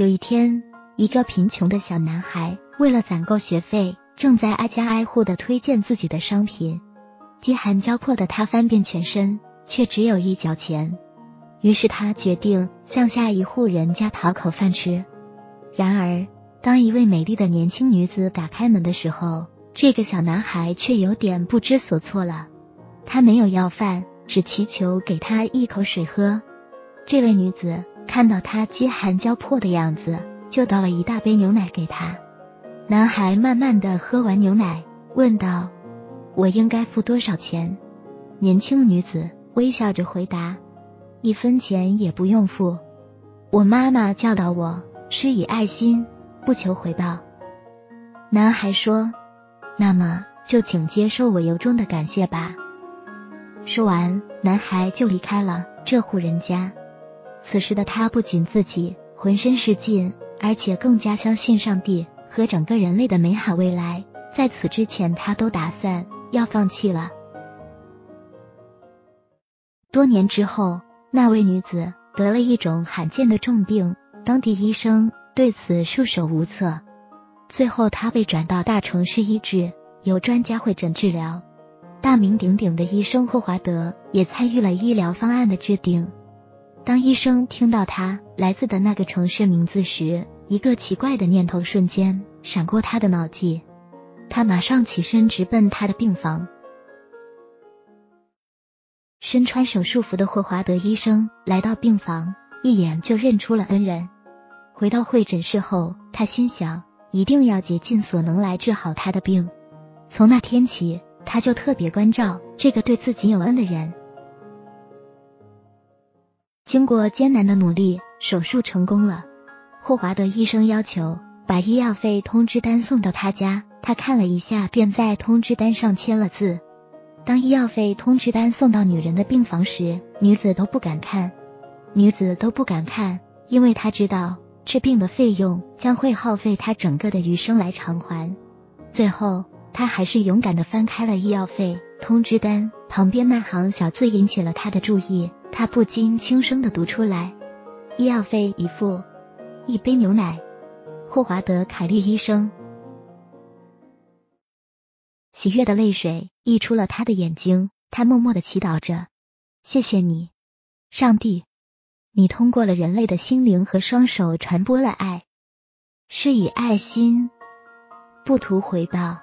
有一天，一个贫穷的小男孩为了攒够学费，正在挨家挨户的推荐自己的商品。饥寒交迫的他翻遍全身，却只有一角钱。于是他决定向下一户人家讨口饭吃。然而，当一位美丽的年轻女子打开门的时候，这个小男孩却有点不知所措了。他没有要饭，只祈求给他一口水喝。这位女子看到他饥寒交迫的样子，就倒了一大杯牛奶给他。男孩慢慢的喝完牛奶，问道：“我应该付多少钱？”年轻女子微笑着回答：“一分钱也不用付。我妈妈教导我，施以爱心，不求回报。”男孩说：“那么就请接受我由衷的感谢吧。”说完，男孩就离开了这户人家。此时的他不仅自己浑身是劲，而且更加相信上帝和整个人类的美好未来。在此之前，他都打算要放弃了。多年之后，那位女子得了一种罕见的重病，当地医生对此束手无策。最后，她被转到大城市医治，由专家会诊治疗。大名鼎鼎的医生霍华德也参与了医疗方案的制定。当医生听到他来自的那个城市名字时，一个奇怪的念头瞬间闪过他的脑际。他马上起身直奔他的病房。身穿手术服的霍华德医生来到病房，一眼就认出了恩人。回到会诊室后，他心想，一定要竭尽所能来治好他的病。从那天起，他就特别关照这个对自己有恩的人。经过艰难的努力，手术成功了。霍华德医生要求把医药费通知单送到他家，他看了一下，便在通知单上签了字。当医药费通知单送到女人的病房时，女子都不敢看。女子都不敢看，因为她知道治病的费用将会耗费她整个的余生来偿还。最后，她还是勇敢的翻开了医药费通知单，旁边那行小字引起了她的注意。他不禁轻声的读出来：“医药费已付，一杯牛奶。”霍华德·凯利医生，喜悦的泪水溢出了他的眼睛。他默默的祈祷着：“谢谢你，上帝，你通过了人类的心灵和双手传播了爱，是以爱心，不图回报。”